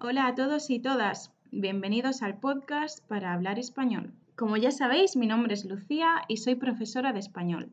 Hola a todos y todas, bienvenidos al podcast para hablar español. Como ya sabéis, mi nombre es Lucía y soy profesora de español.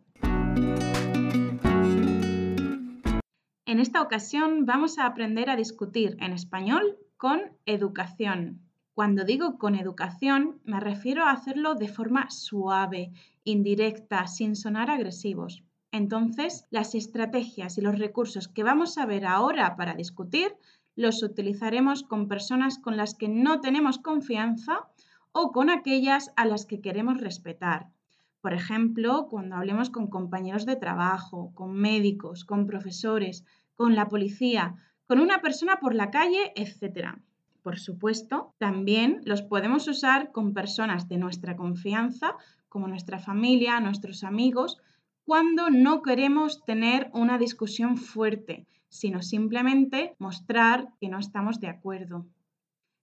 En esta ocasión vamos a aprender a discutir en español con educación. Cuando digo con educación, me refiero a hacerlo de forma suave, indirecta, sin sonar agresivos. Entonces, las estrategias y los recursos que vamos a ver ahora para discutir los utilizaremos con personas con las que no tenemos confianza o con aquellas a las que queremos respetar. Por ejemplo, cuando hablemos con compañeros de trabajo, con médicos, con profesores, con la policía, con una persona por la calle, etc. Por supuesto, también los podemos usar con personas de nuestra confianza, como nuestra familia, nuestros amigos, cuando no queremos tener una discusión fuerte, sino simplemente mostrar que no estamos de acuerdo.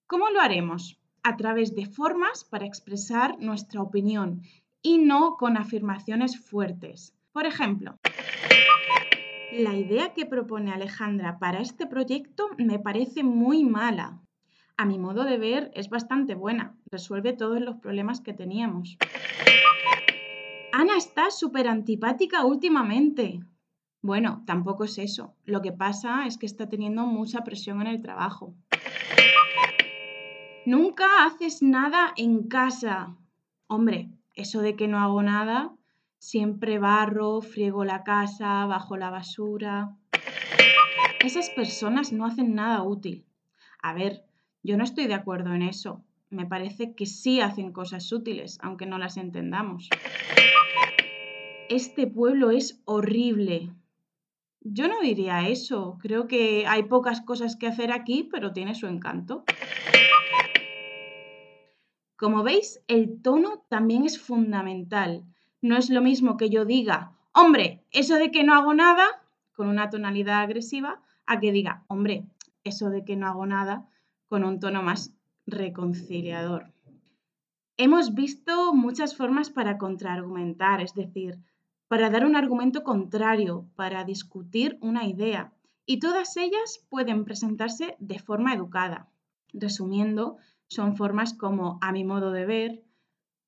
¿Cómo lo haremos? A través de formas para expresar nuestra opinión y no con afirmaciones fuertes. Por ejemplo, la idea que propone Alejandra para este proyecto me parece muy mala. A mi modo de ver es bastante buena, resuelve todos los problemas que teníamos. Ana está súper antipática últimamente. Bueno, tampoco es eso. Lo que pasa es que está teniendo mucha presión en el trabajo. Nunca haces nada en casa. Hombre, eso de que no hago nada, siempre barro, friego la casa, bajo la basura. Esas personas no hacen nada útil. A ver, yo no estoy de acuerdo en eso. Me parece que sí hacen cosas útiles, aunque no las entendamos. Este pueblo es horrible. Yo no diría eso. Creo que hay pocas cosas que hacer aquí, pero tiene su encanto. Como veis, el tono también es fundamental. No es lo mismo que yo diga, hombre, eso de que no hago nada, con una tonalidad agresiva, a que diga, hombre, eso de que no hago nada, con un tono más reconciliador. Hemos visto muchas formas para contraargumentar, es decir, para dar un argumento contrario, para discutir una idea, y todas ellas pueden presentarse de forma educada. Resumiendo, son formas como a mi modo de ver,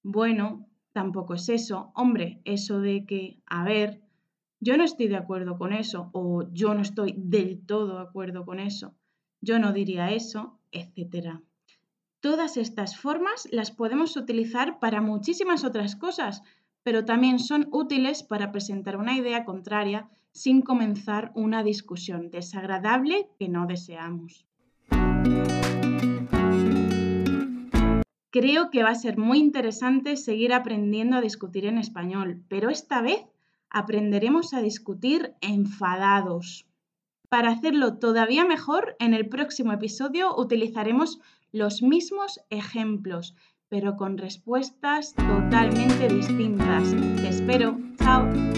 bueno, tampoco es eso, hombre, eso de que, a ver, yo no estoy de acuerdo con eso o yo no estoy del todo de acuerdo con eso, yo no diría eso, etc. Todas estas formas las podemos utilizar para muchísimas otras cosas, pero también son útiles para presentar una idea contraria sin comenzar una discusión desagradable que no deseamos. Creo que va a ser muy interesante seguir aprendiendo a discutir en español, pero esta vez aprenderemos a discutir enfadados. Para hacerlo todavía mejor, en el próximo episodio utilizaremos los mismos ejemplos pero con respuestas totalmente distintas. Te espero. Chao.